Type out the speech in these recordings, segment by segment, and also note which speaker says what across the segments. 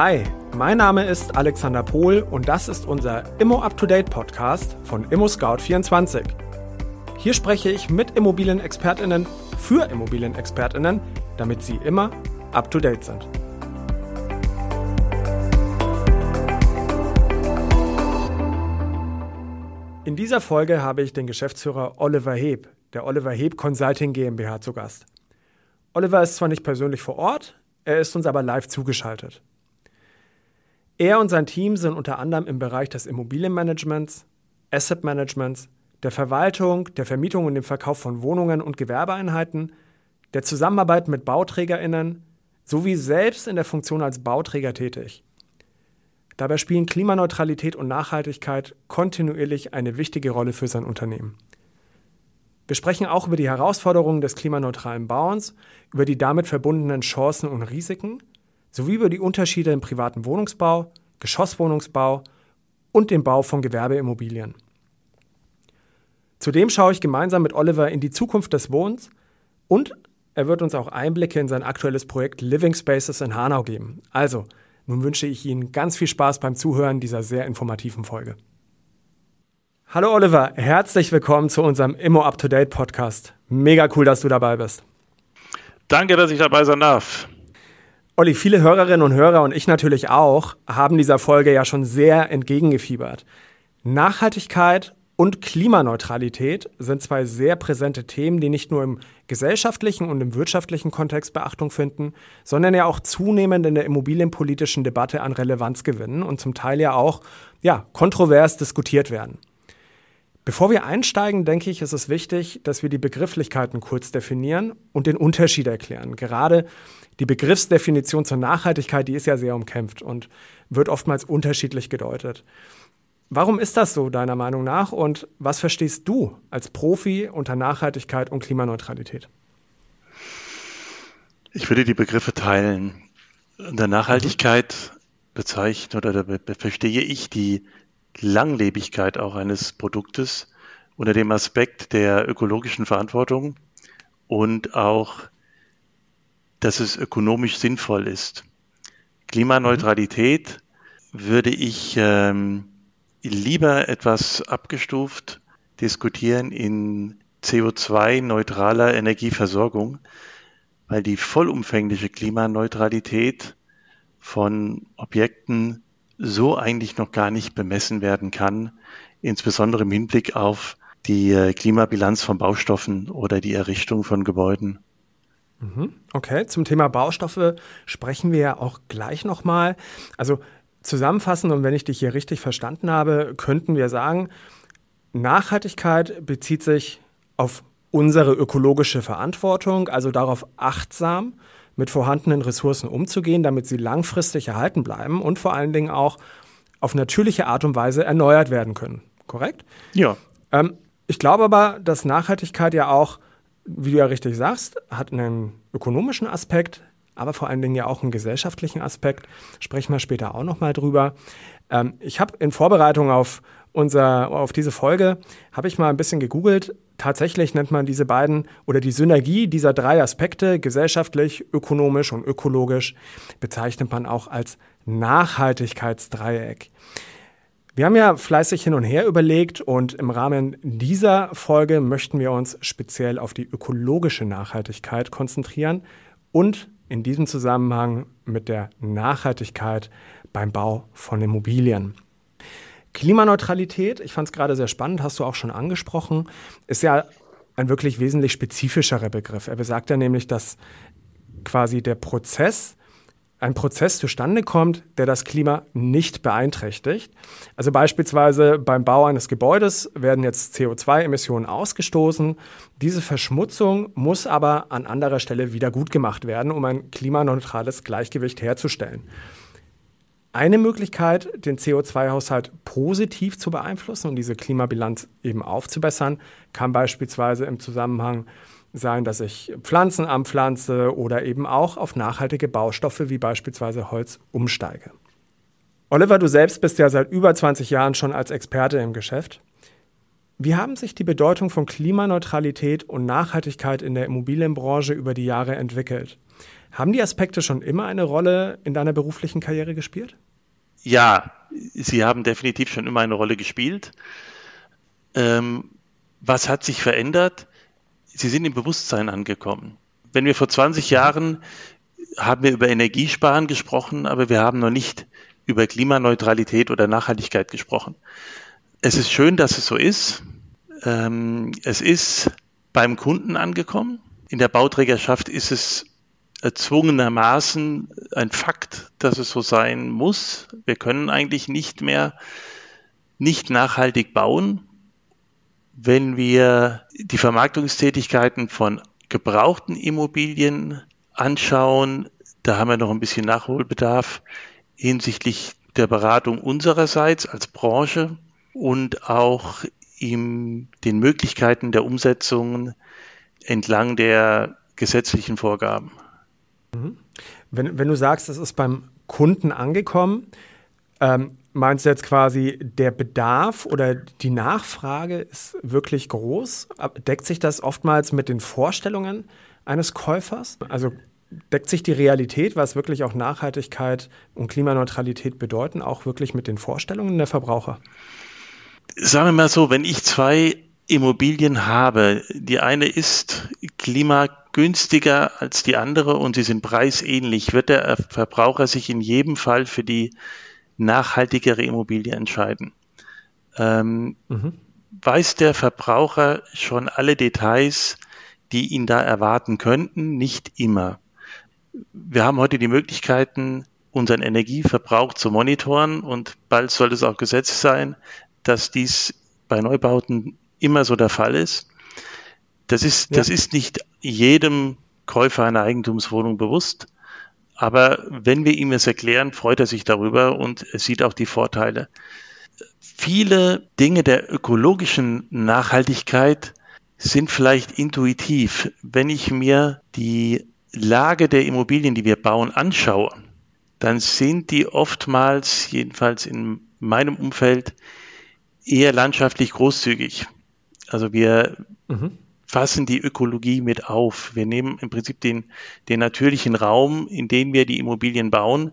Speaker 1: Hi, mein Name ist Alexander Pohl und das ist unser Immo Up to Date Podcast von Immo Scout 24. Hier spreche ich mit Immobilienexpertinnen für Immobilienexpertinnen, damit sie immer up to date sind. In dieser Folge habe ich den Geschäftsführer Oliver Heb der Oliver Heb Consulting GmbH zu Gast. Oliver ist zwar nicht persönlich vor Ort, er ist uns aber live zugeschaltet. Er und sein Team sind unter anderem im Bereich des Immobilienmanagements, Asset Managements, der Verwaltung, der Vermietung und dem Verkauf von Wohnungen und Gewerbeeinheiten, der Zusammenarbeit mit BauträgerInnen sowie selbst in der Funktion als Bauträger tätig. Dabei spielen Klimaneutralität und Nachhaltigkeit kontinuierlich eine wichtige Rolle für sein Unternehmen. Wir sprechen auch über die Herausforderungen des klimaneutralen Bauens, über die damit verbundenen Chancen und Risiken sowie über die Unterschiede im privaten Wohnungsbau, Geschosswohnungsbau und dem Bau von Gewerbeimmobilien. Zudem schaue ich gemeinsam mit Oliver in die Zukunft des Wohnens und er wird uns auch Einblicke in sein aktuelles Projekt Living Spaces in Hanau geben. Also, nun wünsche ich Ihnen ganz viel Spaß beim Zuhören dieser sehr informativen Folge. Hallo Oliver, herzlich willkommen zu unserem Immo Up to Date Podcast. Mega cool, dass du dabei bist.
Speaker 2: Danke, dass ich dabei sein darf.
Speaker 1: Olli, viele Hörerinnen und Hörer und ich natürlich auch haben dieser Folge ja schon sehr entgegengefiebert. Nachhaltigkeit und Klimaneutralität sind zwei sehr präsente Themen, die nicht nur im gesellschaftlichen und im wirtschaftlichen Kontext Beachtung finden, sondern ja auch zunehmend in der immobilienpolitischen Debatte an Relevanz gewinnen und zum Teil ja auch ja, kontrovers diskutiert werden. Bevor wir einsteigen, denke ich, ist es wichtig, dass wir die Begrifflichkeiten kurz definieren und den Unterschied erklären. Gerade die Begriffsdefinition zur Nachhaltigkeit, die ist ja sehr umkämpft und wird oftmals unterschiedlich gedeutet. Warum ist das so deiner Meinung nach und was verstehst du als Profi unter Nachhaltigkeit und Klimaneutralität?
Speaker 2: Ich würde die Begriffe teilen. In der Nachhaltigkeit bezeichnet oder verstehe ich die Langlebigkeit auch eines Produktes unter dem Aspekt der ökologischen Verantwortung und auch, dass es ökonomisch sinnvoll ist. Klimaneutralität würde ich ähm, lieber etwas abgestuft diskutieren in CO2-neutraler Energieversorgung, weil die vollumfängliche Klimaneutralität von Objekten so eigentlich noch gar nicht bemessen werden kann, insbesondere im Hinblick auf die äh, Klimabilanz von Baustoffen oder die Errichtung von Gebäuden.
Speaker 1: Mhm. Okay, zum Thema Baustoffe sprechen wir ja auch gleich nochmal. Also zusammenfassend und wenn ich dich hier richtig verstanden habe, könnten wir sagen, Nachhaltigkeit bezieht sich auf unsere ökologische Verantwortung, also darauf achtsam mit vorhandenen Ressourcen umzugehen, damit sie langfristig erhalten bleiben und vor allen Dingen auch auf natürliche Art und Weise erneuert werden können. Korrekt?
Speaker 2: Ja.
Speaker 1: Ähm, ich glaube aber, dass Nachhaltigkeit ja auch, wie du ja richtig sagst, hat einen ökonomischen Aspekt, aber vor allen Dingen ja auch einen gesellschaftlichen Aspekt. Sprechen wir später auch nochmal drüber. Ähm, ich habe in Vorbereitung auf unser, auf diese Folge, habe ich mal ein bisschen gegoogelt. Tatsächlich nennt man diese beiden oder die Synergie dieser drei Aspekte, gesellschaftlich, ökonomisch und ökologisch, bezeichnet man auch als Nachhaltigkeitsdreieck. Wir haben ja fleißig hin und her überlegt und im Rahmen dieser Folge möchten wir uns speziell auf die ökologische Nachhaltigkeit konzentrieren und in diesem Zusammenhang mit der Nachhaltigkeit beim Bau von Immobilien. Klimaneutralität, ich fand es gerade sehr spannend, hast du auch schon angesprochen, ist ja ein wirklich wesentlich spezifischerer Begriff. Er besagt ja nämlich, dass quasi der Prozess, ein Prozess zustande kommt, der das Klima nicht beeinträchtigt. Also beispielsweise beim Bau eines Gebäudes werden jetzt CO2-Emissionen ausgestoßen. Diese Verschmutzung muss aber an anderer Stelle wieder gut gemacht werden, um ein klimaneutrales Gleichgewicht herzustellen. Eine Möglichkeit, den CO2-Haushalt positiv zu beeinflussen und diese Klimabilanz eben aufzubessern, kann beispielsweise im Zusammenhang sein, dass ich Pflanzen anpflanze oder eben auch auf nachhaltige Baustoffe wie beispielsweise Holz umsteige. Oliver, du selbst bist ja seit über 20 Jahren schon als Experte im Geschäft. Wie haben sich die Bedeutung von Klimaneutralität und Nachhaltigkeit in der Immobilienbranche über die Jahre entwickelt? Haben die Aspekte schon immer eine Rolle in deiner beruflichen Karriere gespielt?
Speaker 2: Ja, sie haben definitiv schon immer eine Rolle gespielt. Ähm, was hat sich verändert? Sie sind im Bewusstsein angekommen. Wenn wir vor 20 Jahren haben wir über Energiesparen gesprochen, aber wir haben noch nicht über Klimaneutralität oder Nachhaltigkeit gesprochen. Es ist schön, dass es so ist. Ähm, es ist beim Kunden angekommen. In der Bauträgerschaft ist es erzwungenermaßen ein Fakt, dass es so sein muss. Wir können eigentlich nicht mehr nicht nachhaltig bauen, wenn wir die Vermarktungstätigkeiten von gebrauchten Immobilien anschauen. Da haben wir noch ein bisschen Nachholbedarf hinsichtlich der Beratung unsererseits als Branche und auch in den Möglichkeiten der Umsetzung entlang der gesetzlichen Vorgaben.
Speaker 1: Mhm. Wenn, wenn du sagst, es ist beim Kunden angekommen, ähm, meinst du jetzt quasi, der Bedarf oder die Nachfrage ist wirklich groß? Deckt sich das oftmals mit den Vorstellungen eines Käufers? Also deckt sich die Realität, was wirklich auch Nachhaltigkeit und Klimaneutralität bedeuten, auch wirklich mit den Vorstellungen der Verbraucher?
Speaker 2: Sagen wir mal so, wenn ich zwei Immobilien habe, die eine ist klimagünstiger als die andere und sie sind preisähnlich, wird der Verbraucher sich in jedem Fall für die nachhaltigere Immobilie entscheiden. Ähm, mhm. Weiß der Verbraucher schon alle Details, die ihn da erwarten könnten? Nicht immer. Wir haben heute die Möglichkeiten, unseren Energieverbrauch zu monitoren und bald soll es auch Gesetz sein, dass dies bei Neubauten immer so der Fall ist. Das ist, ja. das ist nicht jedem Käufer einer Eigentumswohnung bewusst. Aber wenn wir ihm es erklären, freut er sich darüber und er sieht auch die Vorteile. Viele Dinge der ökologischen Nachhaltigkeit sind vielleicht intuitiv. Wenn ich mir die Lage der Immobilien, die wir bauen, anschaue, dann sind die oftmals, jedenfalls in meinem Umfeld, eher landschaftlich großzügig. Also wir mhm. fassen die Ökologie mit auf. Wir nehmen im Prinzip den, den natürlichen Raum, in dem wir die Immobilien bauen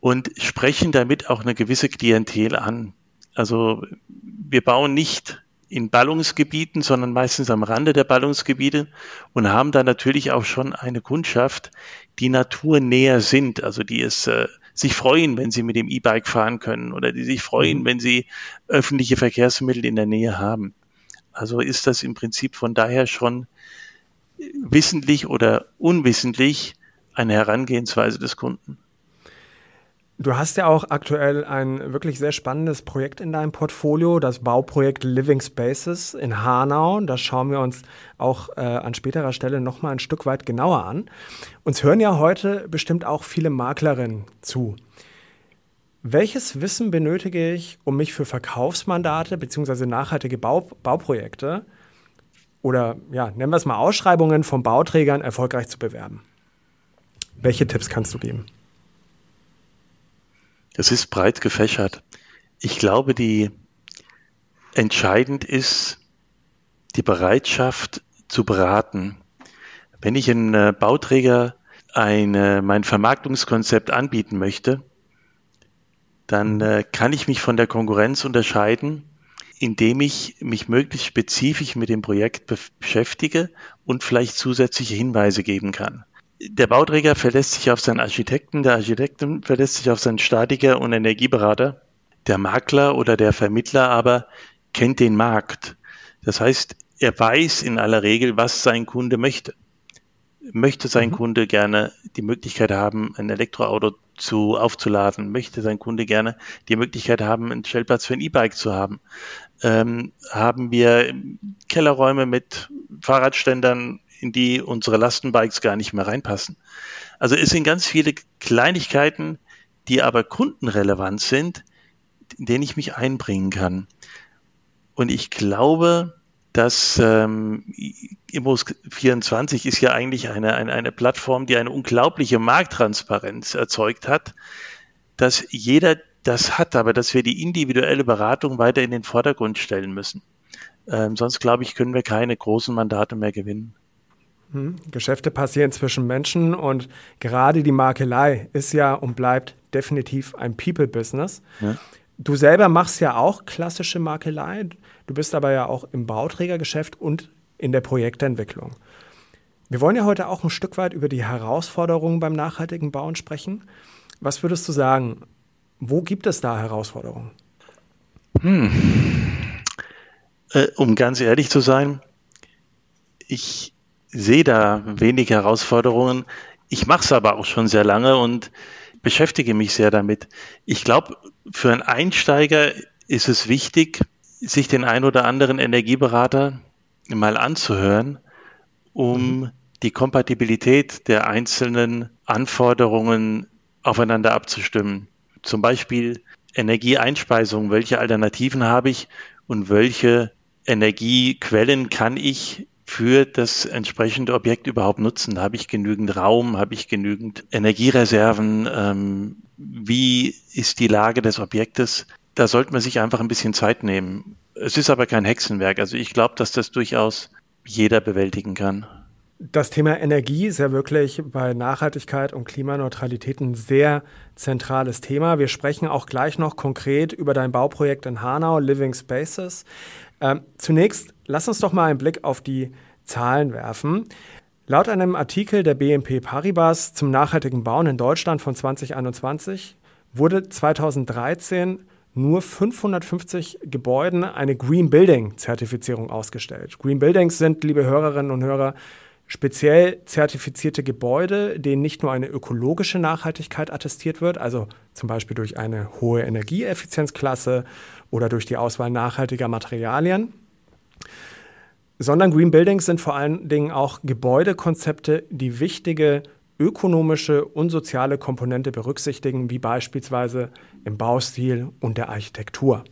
Speaker 2: und sprechen damit auch eine gewisse Klientel an. Also wir bauen nicht in Ballungsgebieten, sondern meistens am Rande der Ballungsgebiete und haben da natürlich auch schon eine Kundschaft, die naturnäher sind, also die es äh, sich freuen, wenn sie mit dem E-Bike fahren können oder die sich freuen, mhm. wenn sie öffentliche Verkehrsmittel in der Nähe haben. Also ist das im Prinzip von daher schon wissentlich oder unwissentlich eine Herangehensweise des Kunden.
Speaker 1: Du hast ja auch aktuell ein wirklich sehr spannendes Projekt in deinem Portfolio, das Bauprojekt Living Spaces in Hanau. Das schauen wir uns auch äh, an späterer Stelle nochmal ein Stück weit genauer an. Uns hören ja heute bestimmt auch viele Maklerinnen zu. Welches Wissen benötige ich, um mich für Verkaufsmandate bzw. nachhaltige Bau Bauprojekte oder ja, nennen wir es mal Ausschreibungen von Bauträgern erfolgreich zu bewerben? Welche Tipps kannst du geben?
Speaker 2: Das ist breit gefächert. Ich glaube, die entscheidend ist die Bereitschaft zu beraten. Wenn ich einen äh, Bauträger eine, mein Vermarktungskonzept anbieten möchte, dann äh, kann ich mich von der Konkurrenz unterscheiden, indem ich mich möglichst spezifisch mit dem Projekt beschäftige und vielleicht zusätzliche Hinweise geben kann. Der Bauträger verlässt sich auf seinen Architekten, der Architekten verlässt sich auf seinen Statiker und Energieberater. Der Makler oder der Vermittler aber kennt den Markt. Das heißt, er weiß in aller Regel, was sein Kunde möchte möchte sein mhm. Kunde gerne die Möglichkeit haben, ein Elektroauto zu aufzuladen, möchte sein Kunde gerne die Möglichkeit haben, einen Stellplatz für ein E-Bike zu haben. Ähm, haben wir Kellerräume mit Fahrradständern, in die unsere Lastenbikes gar nicht mehr reinpassen. Also es sind ganz viele Kleinigkeiten, die aber kundenrelevant sind, in denen ich mich einbringen kann. Und ich glaube, dass ähm, Immos24 ist ja eigentlich eine, eine, eine Plattform, die eine unglaubliche Markttransparenz erzeugt hat, dass jeder das hat, aber dass wir die individuelle Beratung weiter in den Vordergrund stellen müssen. Ähm, sonst, glaube ich, können wir keine großen Mandate mehr gewinnen.
Speaker 1: Hm. Geschäfte passieren zwischen Menschen und gerade die Makelei ist ja und bleibt definitiv ein People-Business. Ja. Du selber machst ja auch klassische Makelei. Du bist aber ja auch im Bauträgergeschäft und in der Projektentwicklung. Wir wollen ja heute auch ein Stück weit über die Herausforderungen beim nachhaltigen Bauen sprechen. Was würdest du sagen? Wo gibt es da Herausforderungen?
Speaker 2: Hm. Äh, um ganz ehrlich zu sein, ich sehe da wenig Herausforderungen. Ich mache es aber auch schon sehr lange und beschäftige mich sehr damit. Ich glaube, für einen Einsteiger ist es wichtig, sich den ein oder anderen Energieberater mal anzuhören, um mhm. die Kompatibilität der einzelnen Anforderungen aufeinander abzustimmen. Zum Beispiel Energieeinspeisung, welche Alternativen habe ich und welche Energiequellen kann ich für das entsprechende Objekt überhaupt nutzen? Habe ich genügend Raum? Habe ich genügend Energiereserven? Ähm, wie ist die Lage des Objektes? Da sollte man sich einfach ein bisschen Zeit nehmen. Es ist aber kein Hexenwerk. Also ich glaube, dass das durchaus jeder bewältigen kann.
Speaker 1: Das Thema Energie ist ja wirklich bei Nachhaltigkeit und Klimaneutralität ein sehr zentrales Thema. Wir sprechen auch gleich noch konkret über dein Bauprojekt in Hanau, Living Spaces. Ähm, zunächst lass uns doch mal einen Blick auf die Zahlen werfen. Laut einem Artikel der BNP Paribas zum nachhaltigen Bauen in Deutschland von 2021 wurde 2013 nur 550 Gebäuden eine Green Building Zertifizierung ausgestellt. Green Buildings sind, liebe Hörerinnen und Hörer, speziell zertifizierte Gebäude, denen nicht nur eine ökologische Nachhaltigkeit attestiert wird, also zum Beispiel durch eine hohe Energieeffizienzklasse oder durch die Auswahl nachhaltiger Materialien, sondern Green Buildings sind vor allen Dingen auch Gebäudekonzepte, die wichtige ökonomische und soziale Komponente berücksichtigen, wie beispielsweise im Baustil und der Architektur.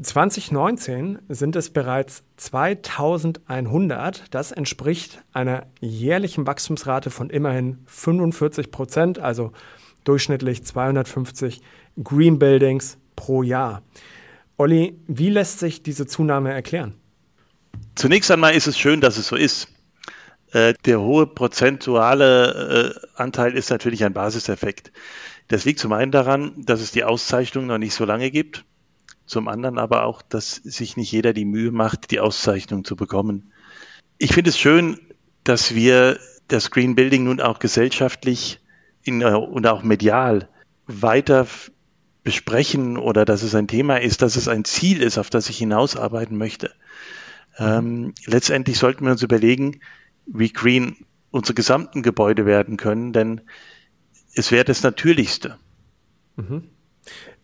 Speaker 1: 2019 sind es bereits 2100. Das entspricht einer jährlichen Wachstumsrate von immerhin 45 Prozent, also durchschnittlich 250 Green Buildings pro Jahr. Olli, wie lässt sich diese Zunahme erklären?
Speaker 2: Zunächst einmal ist es schön, dass es so ist. Äh, der hohe prozentuale äh, Anteil ist natürlich ein Basiseffekt. Das liegt zum einen daran, dass es die Auszeichnung noch nicht so lange gibt zum anderen aber auch, dass sich nicht jeder die Mühe macht, die Auszeichnung zu bekommen. Ich finde es schön, dass wir das Green Building nun auch gesellschaftlich in, und auch medial weiter besprechen oder dass es ein Thema ist, dass es ein Ziel ist, auf das ich hinausarbeiten möchte. Ähm, letztendlich sollten wir uns überlegen, wie green unsere gesamten Gebäude werden können, denn es wäre das Natürlichste.
Speaker 1: Mhm.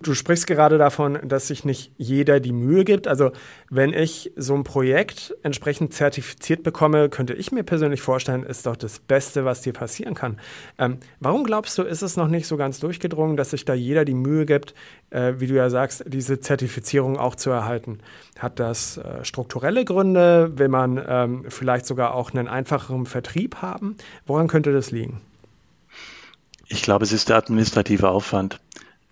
Speaker 1: Du sprichst gerade davon, dass sich nicht jeder die Mühe gibt. Also wenn ich so ein Projekt entsprechend zertifiziert bekomme, könnte ich mir persönlich vorstellen, ist doch das Beste, was dir passieren kann. Ähm, warum glaubst du, ist es noch nicht so ganz durchgedrungen, dass sich da jeder die Mühe gibt, äh, wie du ja sagst, diese Zertifizierung auch zu erhalten? Hat das äh, strukturelle Gründe? Will man ähm, vielleicht sogar auch einen einfacheren Vertrieb haben? Woran könnte das liegen?
Speaker 2: Ich glaube, es ist der administrative Aufwand.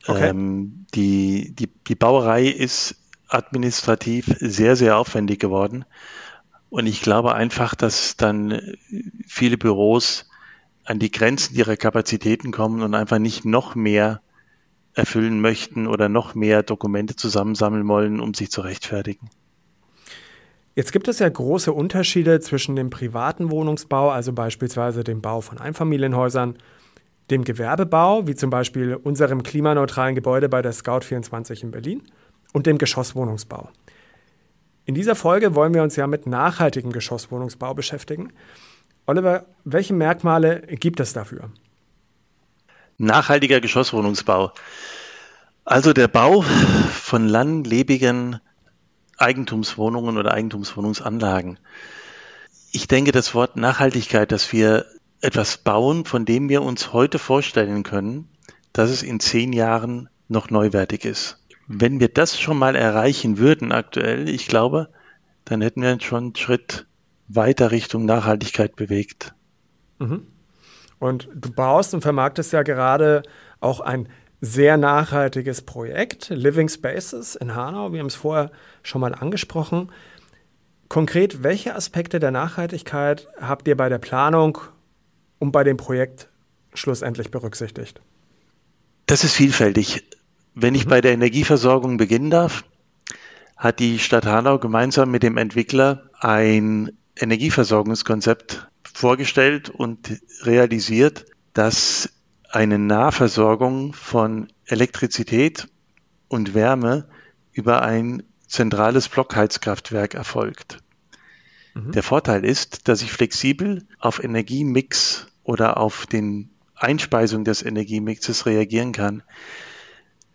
Speaker 2: Okay. Ähm, die, die, die Bauerei ist administrativ sehr, sehr aufwendig geworden. Und ich glaube einfach, dass dann viele Büros an die Grenzen ihrer Kapazitäten kommen und einfach nicht noch mehr erfüllen möchten oder noch mehr Dokumente zusammensammeln wollen, um sich zu rechtfertigen.
Speaker 1: Jetzt gibt es ja große Unterschiede zwischen dem privaten Wohnungsbau, also beispielsweise dem Bau von Einfamilienhäusern, dem Gewerbebau, wie zum Beispiel unserem klimaneutralen Gebäude bei der Scout 24 in Berlin, und dem Geschosswohnungsbau. In dieser Folge wollen wir uns ja mit nachhaltigem Geschosswohnungsbau beschäftigen. Oliver, welche Merkmale gibt es dafür?
Speaker 2: Nachhaltiger Geschosswohnungsbau. Also der Bau von langlebigen Eigentumswohnungen oder Eigentumswohnungsanlagen. Ich denke, das Wort Nachhaltigkeit, das wir etwas bauen, von dem wir uns heute vorstellen können, dass es in zehn Jahren noch neuwertig ist. Wenn wir das schon mal erreichen würden aktuell, ich glaube, dann hätten wir schon einen Schritt weiter Richtung Nachhaltigkeit bewegt.
Speaker 1: Mhm. Und du baust und vermarktest ja gerade auch ein sehr nachhaltiges Projekt, Living Spaces in Hanau. Wir haben es vorher schon mal angesprochen. Konkret, welche Aspekte der Nachhaltigkeit habt ihr bei der Planung und bei dem Projekt schlussendlich berücksichtigt?
Speaker 2: Das ist vielfältig. Wenn ich mhm. bei der Energieversorgung beginnen darf, hat die Stadt Hanau gemeinsam mit dem Entwickler ein Energieversorgungskonzept vorgestellt und realisiert, dass eine Nahversorgung von Elektrizität und Wärme über ein zentrales Blockheizkraftwerk erfolgt. Mhm. Der Vorteil ist, dass ich flexibel auf Energiemix oder auf den Einspeisung des Energiemixes reagieren kann.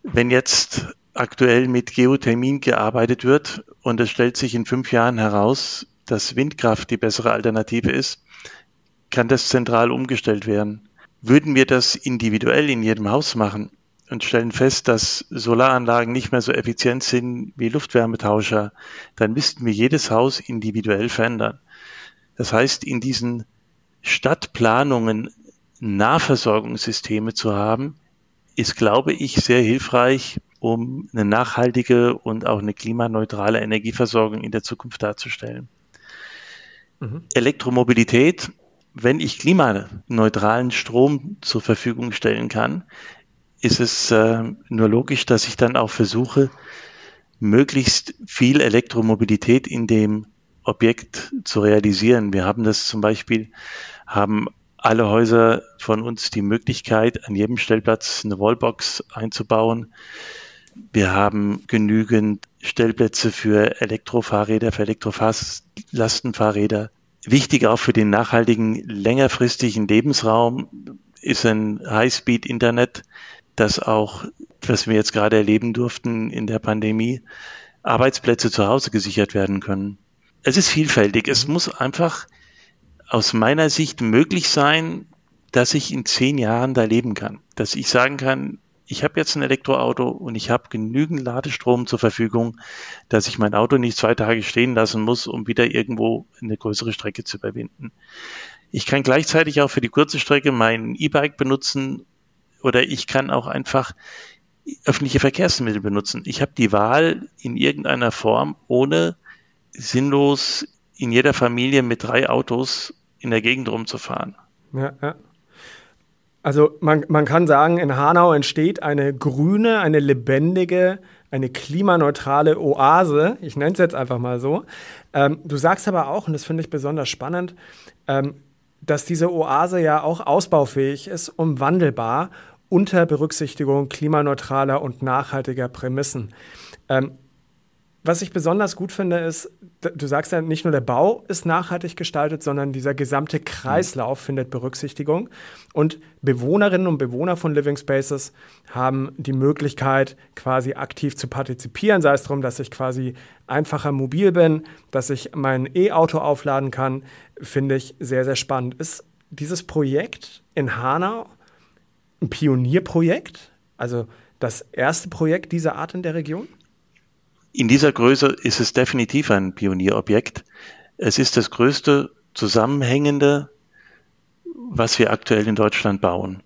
Speaker 2: Wenn jetzt aktuell mit Geothermin gearbeitet wird und es stellt sich in fünf Jahren heraus, dass Windkraft die bessere Alternative ist, kann das zentral umgestellt werden. Würden wir das individuell in jedem Haus machen und stellen fest, dass Solaranlagen nicht mehr so effizient sind wie Luftwärmetauscher, dann müssten wir jedes Haus individuell verändern. Das heißt, in diesen Stadtplanungen Nahversorgungssysteme zu haben, ist, glaube ich, sehr hilfreich, um eine nachhaltige und auch eine klimaneutrale Energieversorgung in der Zukunft darzustellen. Mhm. Elektromobilität, wenn ich klimaneutralen Strom zur Verfügung stellen kann, ist es äh, nur logisch, dass ich dann auch versuche, möglichst viel Elektromobilität in dem Objekt zu realisieren. Wir haben das zum Beispiel, haben alle Häuser von uns die Möglichkeit, an jedem Stellplatz eine Wallbox einzubauen. Wir haben genügend Stellplätze für Elektrofahrräder, für Elektrolastenfahrräder. Wichtig auch für den nachhaltigen, längerfristigen Lebensraum ist ein High-Speed-Internet, das auch, was wir jetzt gerade erleben durften in der Pandemie, Arbeitsplätze zu Hause gesichert werden können. Es ist vielfältig. Es muss einfach aus meiner Sicht möglich sein, dass ich in zehn Jahren da leben kann. Dass ich sagen kann, ich habe jetzt ein Elektroauto und ich habe genügend Ladestrom zur Verfügung, dass ich mein Auto nicht zwei Tage stehen lassen muss, um wieder irgendwo eine größere Strecke zu überwinden. Ich kann gleichzeitig auch für die kurze Strecke mein E-Bike benutzen oder ich kann auch einfach öffentliche Verkehrsmittel benutzen. Ich habe die Wahl in irgendeiner Form, ohne sinnlos in jeder Familie mit drei Autos in der Gegend rumzufahren.
Speaker 1: Ja, ja. Also man, man kann sagen, in Hanau entsteht eine grüne, eine lebendige, eine klimaneutrale Oase. Ich nenne es jetzt einfach mal so. Ähm, du sagst aber auch, und das finde ich besonders spannend, ähm, dass diese Oase ja auch ausbaufähig ist und wandelbar unter Berücksichtigung klimaneutraler und nachhaltiger Prämissen. Ähm, was ich besonders gut finde, ist, du sagst ja, nicht nur der Bau ist nachhaltig gestaltet, sondern dieser gesamte Kreislauf mhm. findet Berücksichtigung. Und Bewohnerinnen und Bewohner von Living Spaces haben die Möglichkeit, quasi aktiv zu partizipieren, sei es darum, dass ich quasi einfacher mobil bin, dass ich mein E-Auto aufladen kann, finde ich sehr, sehr spannend. Ist dieses Projekt in Hanau ein Pionierprojekt? Also das erste Projekt dieser Art in der Region?
Speaker 2: In dieser Größe ist es definitiv ein Pionierobjekt. Es ist das größte zusammenhängende, was wir aktuell in Deutschland bauen.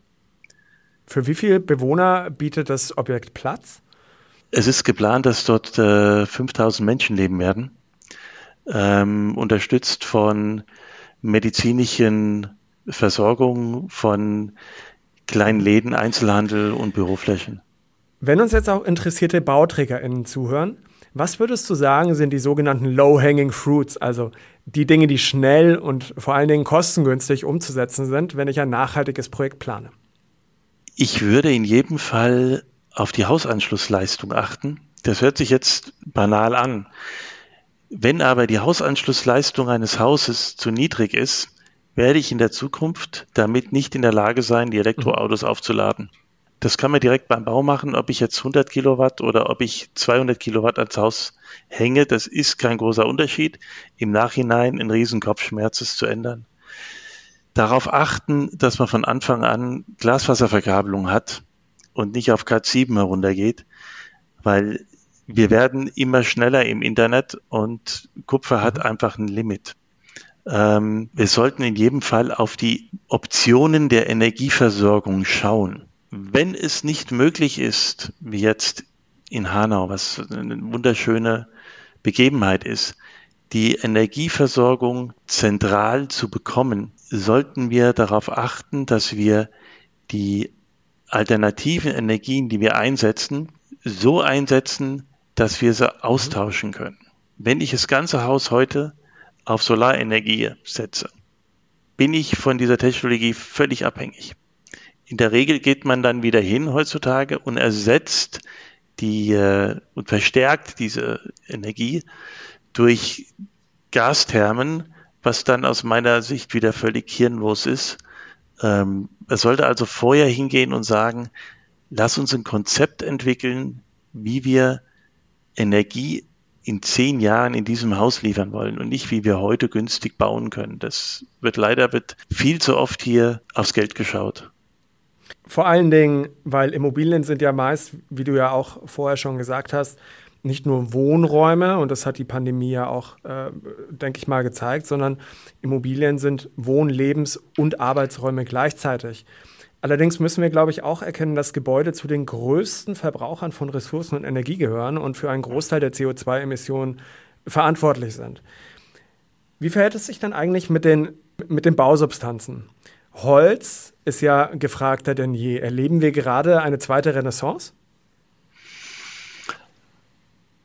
Speaker 1: Für wie viele Bewohner bietet das Objekt Platz?
Speaker 2: Es ist geplant, dass dort äh, 5000 Menschen leben werden, ähm, unterstützt von medizinischen Versorgung, von kleinen Läden, Einzelhandel und Büroflächen.
Speaker 1: Wenn uns jetzt auch interessierte BauträgerInnen zuhören, was würdest du sagen, sind die sogenannten Low-Hanging Fruits, also die Dinge, die schnell und vor allen Dingen kostengünstig umzusetzen sind, wenn ich ein nachhaltiges Projekt plane?
Speaker 2: Ich würde in jedem Fall auf die Hausanschlussleistung achten. Das hört sich jetzt banal an. Wenn aber die Hausanschlussleistung eines Hauses zu niedrig ist, werde ich in der Zukunft damit nicht in der Lage sein, die Elektroautos aufzuladen. Das kann man direkt beim Bau machen, ob ich jetzt 100 Kilowatt oder ob ich 200 Kilowatt ans Haus hänge. Das ist kein großer Unterschied. Im Nachhinein ein Riesenkopfschmerz ist zu ändern. Darauf achten, dass man von Anfang an Glasfaserverkabelung hat und nicht auf Cat 7 heruntergeht, weil wir werden immer schneller im Internet und Kupfer hat mhm. einfach ein Limit. Ähm, wir sollten in jedem Fall auf die Optionen der Energieversorgung schauen. Wenn es nicht möglich ist, wie jetzt in Hanau, was eine wunderschöne Begebenheit ist, die Energieversorgung zentral zu bekommen, sollten wir darauf achten, dass wir die alternativen Energien, die wir einsetzen, so einsetzen, dass wir sie austauschen können. Wenn ich das ganze Haus heute auf Solarenergie setze, bin ich von dieser Technologie völlig abhängig. In der Regel geht man dann wieder hin heutzutage und ersetzt die äh, und verstärkt diese Energie durch Gasthermen, was dann aus meiner Sicht wieder völlig hirnlos ist. Ähm, es sollte also vorher hingehen und sagen, lass uns ein Konzept entwickeln, wie wir Energie in zehn Jahren in diesem Haus liefern wollen und nicht, wie wir heute günstig bauen können. Das wird leider wird viel zu oft hier aufs Geld geschaut.
Speaker 1: Vor allen Dingen, weil Immobilien sind ja meist, wie du ja auch vorher schon gesagt hast, nicht nur Wohnräume, und das hat die Pandemie ja auch, äh, denke ich mal, gezeigt, sondern Immobilien sind Wohn-, Lebens- und Arbeitsräume gleichzeitig. Allerdings müssen wir, glaube ich, auch erkennen, dass Gebäude zu den größten Verbrauchern von Ressourcen und Energie gehören und für einen Großteil der CO2-Emissionen verantwortlich sind. Wie verhält es sich dann eigentlich mit den, mit den Bausubstanzen? Holz ist ja gefragter denn je. Erleben wir gerade eine zweite Renaissance?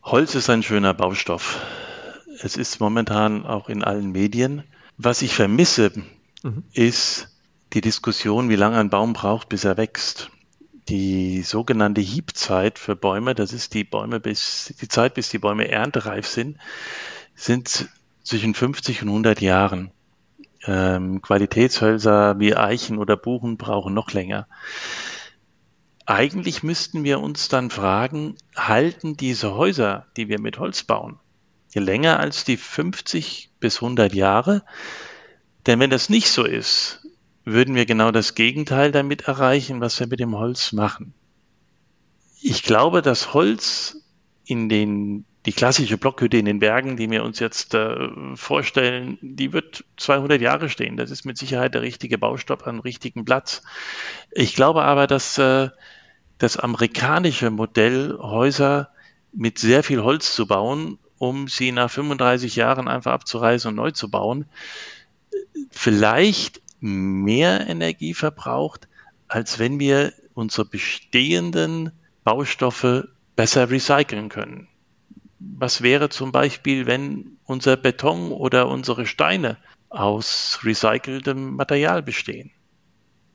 Speaker 2: Holz ist ein schöner Baustoff. Es ist momentan auch in allen Medien. Was ich vermisse, mhm. ist die Diskussion, wie lange ein Baum braucht, bis er wächst. Die sogenannte Hiebzeit für Bäume, das ist die Bäume bis, die Zeit, bis die Bäume erntereif sind, sind zwischen 50 und 100 Jahren. Ähm, Qualitätshölzer wie Eichen oder Buchen brauchen noch länger eigentlich müssten wir uns dann fragen, halten diese Häuser, die wir mit Holz bauen, länger als die 50 bis 100 Jahre? Denn wenn das nicht so ist, würden wir genau das Gegenteil damit erreichen, was wir mit dem Holz machen. Ich glaube, dass Holz in den, die klassische Blockhütte in den Bergen, die wir uns jetzt äh, vorstellen, die wird 200 Jahre stehen. Das ist mit Sicherheit der richtige Baustoff am richtigen Platz. Ich glaube aber, dass äh, das amerikanische Modell, Häuser mit sehr viel Holz zu bauen, um sie nach 35 Jahren einfach abzureißen und neu zu bauen, vielleicht mehr Energie verbraucht, als wenn wir unsere bestehenden Baustoffe besser recyceln können. Was wäre zum Beispiel, wenn unser Beton oder unsere Steine aus recyceltem Material bestehen?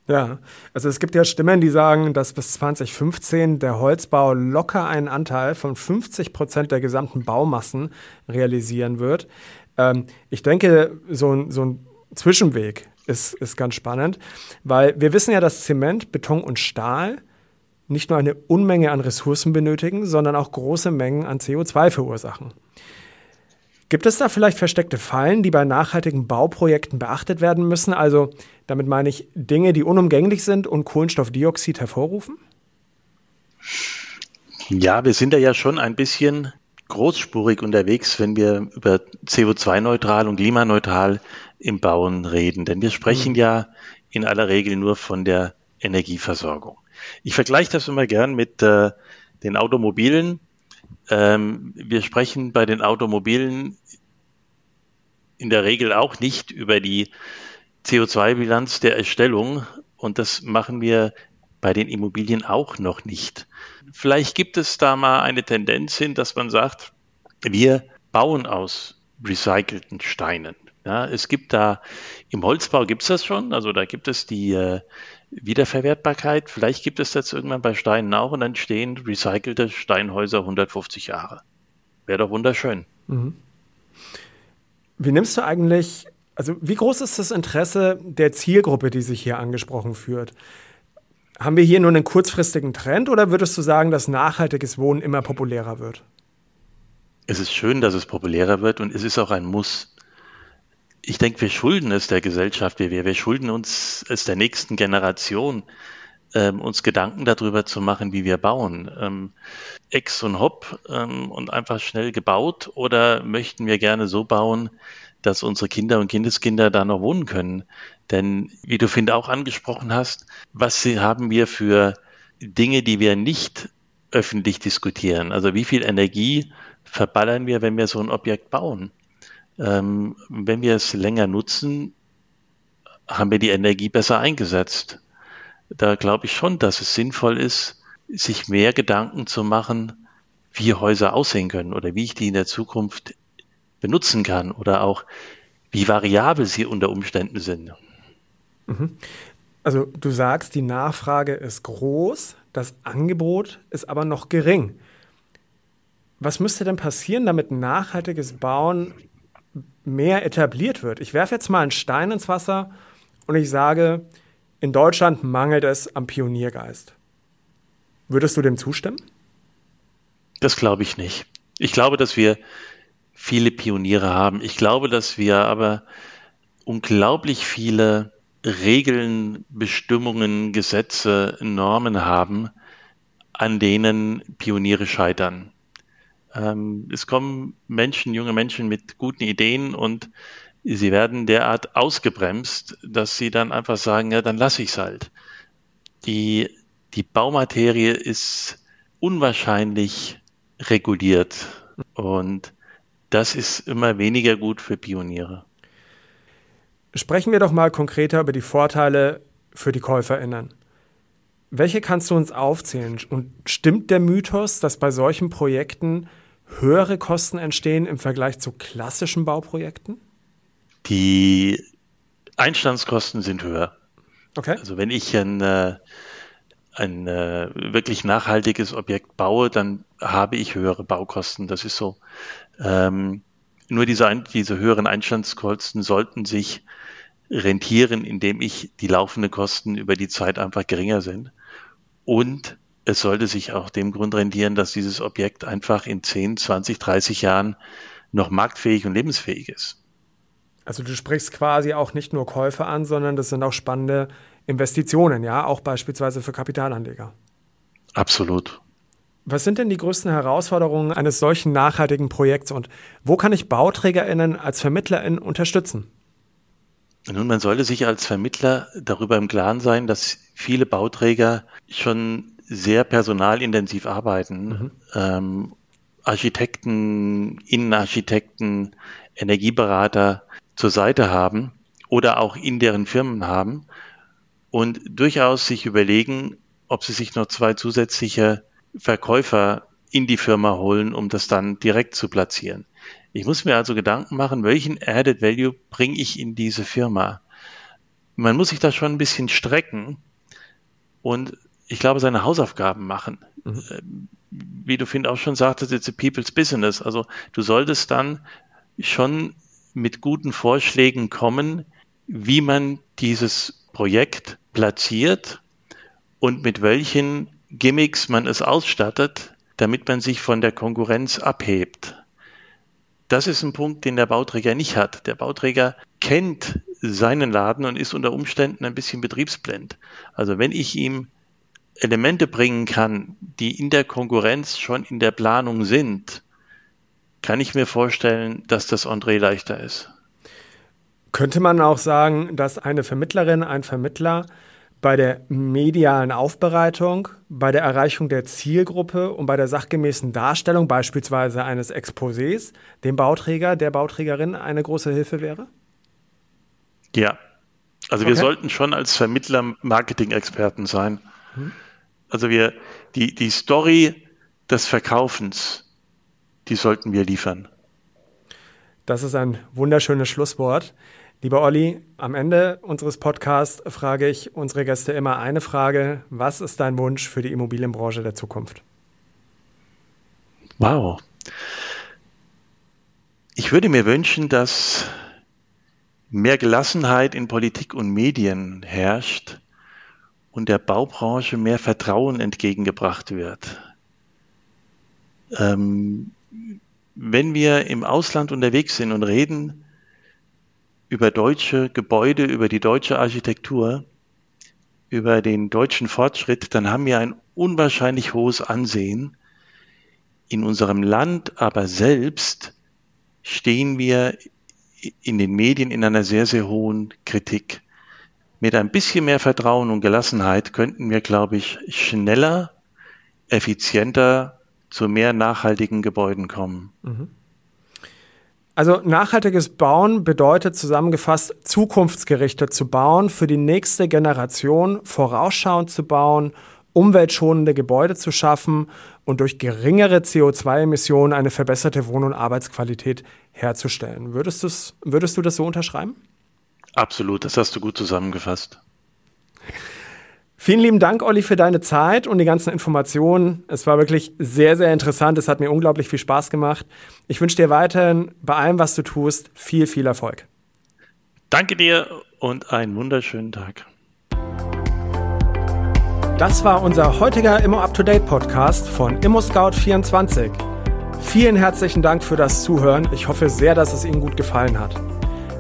Speaker 1: Ja, also es gibt ja Stimmen, die sagen, dass bis 2015 der Holzbau locker einen Anteil von 50 Prozent der gesamten Baumassen realisieren wird. Ähm, ich denke, so ein, so ein Zwischenweg ist, ist ganz spannend, weil wir wissen ja, dass Zement, Beton und Stahl nicht nur eine Unmenge an Ressourcen benötigen, sondern auch große Mengen an CO2 verursachen. Gibt es da vielleicht versteckte Fallen, die bei nachhaltigen Bauprojekten beachtet werden müssen? Also damit meine ich Dinge, die unumgänglich sind und Kohlenstoffdioxid hervorrufen?
Speaker 2: Ja, wir sind da ja schon ein bisschen großspurig unterwegs, wenn wir über CO2-neutral und klimaneutral im Bauen reden. Denn wir sprechen mhm. ja in aller Regel nur von der Energieversorgung. Ich vergleiche das immer gern mit äh, den Automobilen. Ähm, wir sprechen bei den Automobilen in der Regel auch nicht über die CO2-Bilanz der Erstellung und das machen wir bei den Immobilien auch noch nicht. Vielleicht gibt es da mal eine Tendenz hin, dass man sagt, wir bauen aus recycelten Steinen. Ja, es gibt da im Holzbau gibt es das schon, also da gibt es die äh, Wiederverwertbarkeit. Vielleicht gibt es das irgendwann bei Steinen auch und dann stehen recycelte Steinhäuser 150 Jahre. Wäre doch wunderschön. Mhm.
Speaker 1: Wie nimmst du eigentlich, also wie groß ist das Interesse der Zielgruppe, die sich hier angesprochen führt? Haben wir hier nur einen kurzfristigen Trend oder würdest du sagen, dass nachhaltiges Wohnen immer populärer wird?
Speaker 2: Es ist schön, dass es populärer wird und es ist auch ein Muss. Ich denke, wir schulden es der Gesellschaft, wir, wir schulden uns es der nächsten Generation, ähm, uns Gedanken darüber zu machen, wie wir bauen. Ähm, Ex und Hop ähm, und einfach schnell gebaut oder möchten wir gerne so bauen, dass unsere Kinder und Kindeskinder da noch wohnen können? Denn wie du finde auch angesprochen hast, was haben wir für Dinge, die wir nicht öffentlich diskutieren? Also wie viel Energie verballern wir, wenn wir so ein Objekt bauen? Ähm, wenn wir es länger nutzen, haben wir die Energie besser eingesetzt. Da glaube ich schon, dass es sinnvoll ist, sich mehr Gedanken zu machen, wie Häuser aussehen können oder wie ich die in der Zukunft benutzen kann oder auch wie variabel sie unter Umständen sind.
Speaker 1: Mhm. Also du sagst, die Nachfrage ist groß, das Angebot ist aber noch gering. Was müsste denn passieren, damit nachhaltiges Bauen mehr etabliert wird? Ich werfe jetzt mal einen Stein ins Wasser und ich sage, in Deutschland mangelt es am Pioniergeist. Würdest du dem zustimmen?
Speaker 2: Das glaube ich nicht. Ich glaube, dass wir viele Pioniere haben. Ich glaube, dass wir aber unglaublich viele Regeln, Bestimmungen, Gesetze, Normen haben, an denen Pioniere scheitern. Ähm, es kommen Menschen, junge Menschen mit guten Ideen und sie werden derart ausgebremst, dass sie dann einfach sagen, ja, dann lasse ich es halt. Die, die Baumaterie ist unwahrscheinlich reguliert und das ist immer weniger gut für Pioniere.
Speaker 1: Sprechen wir doch mal konkreter über die Vorteile für die KäuferInnen. Welche kannst du uns aufzählen? Und stimmt der Mythos, dass bei solchen Projekten höhere Kosten entstehen im Vergleich zu klassischen Bauprojekten?
Speaker 2: Die Einstandskosten sind höher.
Speaker 1: Okay.
Speaker 2: Also wenn ich ein, äh, ein äh, wirklich nachhaltiges Objekt baue, dann habe ich höhere Baukosten. Das ist so. Ähm, nur diese, diese höheren Einstandskosten sollten sich rentieren, indem ich die laufenden Kosten über die Zeit einfach geringer sind. Und es sollte sich auch dem Grund rentieren, dass dieses Objekt einfach in 10, 20, 30 Jahren noch marktfähig und lebensfähig ist.
Speaker 1: Also du sprichst quasi auch nicht nur Käufe an, sondern das sind auch spannende Investitionen, ja, auch beispielsweise für Kapitalanleger.
Speaker 2: Absolut.
Speaker 1: Was sind denn die größten Herausforderungen eines solchen nachhaltigen Projekts und wo kann ich BauträgerInnen als VermittlerInnen unterstützen?
Speaker 2: Nun, man sollte sich als Vermittler darüber im Klaren sein, dass viele Bauträger schon sehr personalintensiv arbeiten. Mhm. Ähm, Architekten, Innenarchitekten, Energieberater zur Seite haben oder auch in deren Firmen haben und durchaus sich überlegen, ob sie sich noch zwei zusätzliche Verkäufer in die Firma holen, um das dann direkt zu platzieren. Ich muss mir also Gedanken machen, welchen Added Value bringe ich in diese Firma? Man muss sich da schon ein bisschen strecken und ich glaube, seine Hausaufgaben machen. Mhm. Äh, wie du Finn auch schon sagtest, it's a people's business. Also du solltest dann schon mit guten Vorschlägen kommen, wie man dieses Projekt platziert und mit welchen Gimmicks man es ausstattet, damit man sich von der Konkurrenz abhebt. Das ist ein Punkt, den der Bauträger nicht hat. Der Bauträger kennt seinen Laden und ist unter Umständen ein bisschen betriebsblind. Also wenn ich ihm Elemente bringen kann, die in der Konkurrenz schon in der Planung sind, kann ich mir vorstellen, dass das André leichter ist.
Speaker 1: Könnte man auch sagen, dass eine Vermittlerin, ein Vermittler bei der medialen Aufbereitung, bei der Erreichung der Zielgruppe und bei der sachgemäßen Darstellung beispielsweise eines Exposés dem Bauträger, der Bauträgerin eine große Hilfe wäre?
Speaker 2: Ja, also okay. wir sollten schon als Vermittler Marketing-Experten sein. Hm. Also wir, die, die Story des Verkaufens, die sollten wir liefern.
Speaker 1: Das ist ein wunderschönes Schlusswort. Lieber Olli, am Ende unseres Podcasts frage ich unsere Gäste immer eine Frage. Was ist dein Wunsch für die Immobilienbranche der Zukunft?
Speaker 2: Wow. Ich würde mir wünschen, dass mehr Gelassenheit in Politik und Medien herrscht und der Baubranche mehr Vertrauen entgegengebracht wird. Ähm, wenn wir im Ausland unterwegs sind und reden über deutsche Gebäude, über die deutsche Architektur, über den deutschen Fortschritt, dann haben wir ein unwahrscheinlich hohes Ansehen. In unserem Land aber selbst stehen wir in den Medien in einer sehr, sehr hohen Kritik. Mit ein bisschen mehr Vertrauen und Gelassenheit könnten wir, glaube ich, schneller, effizienter zu mehr nachhaltigen Gebäuden kommen. Mhm.
Speaker 1: Also nachhaltiges Bauen bedeutet zusammengefasst, zukunftsgerichtet zu bauen, für die nächste Generation vorausschauend zu bauen, umweltschonende Gebäude zu schaffen und durch geringere CO2-Emissionen eine verbesserte Wohn- und Arbeitsqualität herzustellen. Würdest, würdest du das so unterschreiben?
Speaker 2: Absolut, das hast du gut zusammengefasst.
Speaker 1: Vielen lieben Dank, Olli, für deine Zeit und die ganzen Informationen. Es war wirklich sehr, sehr interessant. Es hat mir unglaublich viel Spaß gemacht. Ich wünsche dir weiterhin bei allem, was du tust, viel, viel Erfolg.
Speaker 2: Danke dir und einen wunderschönen Tag.
Speaker 1: Das war unser heutiger Immo Up to Date Podcast von Immo Scout 24. Vielen herzlichen Dank für das Zuhören. Ich hoffe sehr, dass es Ihnen gut gefallen hat.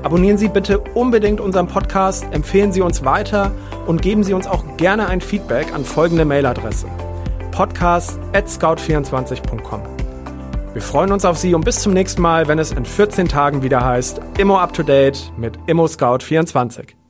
Speaker 1: Abonnieren Sie bitte unbedingt unseren Podcast, empfehlen Sie uns weiter und geben Sie uns auch gerne ein Feedback an folgende Mailadresse: podcast@scout24.com. Wir freuen uns auf Sie und bis zum nächsten Mal, wenn es in 14 Tagen wieder heißt Immo Up to Date mit Immo Scout 24.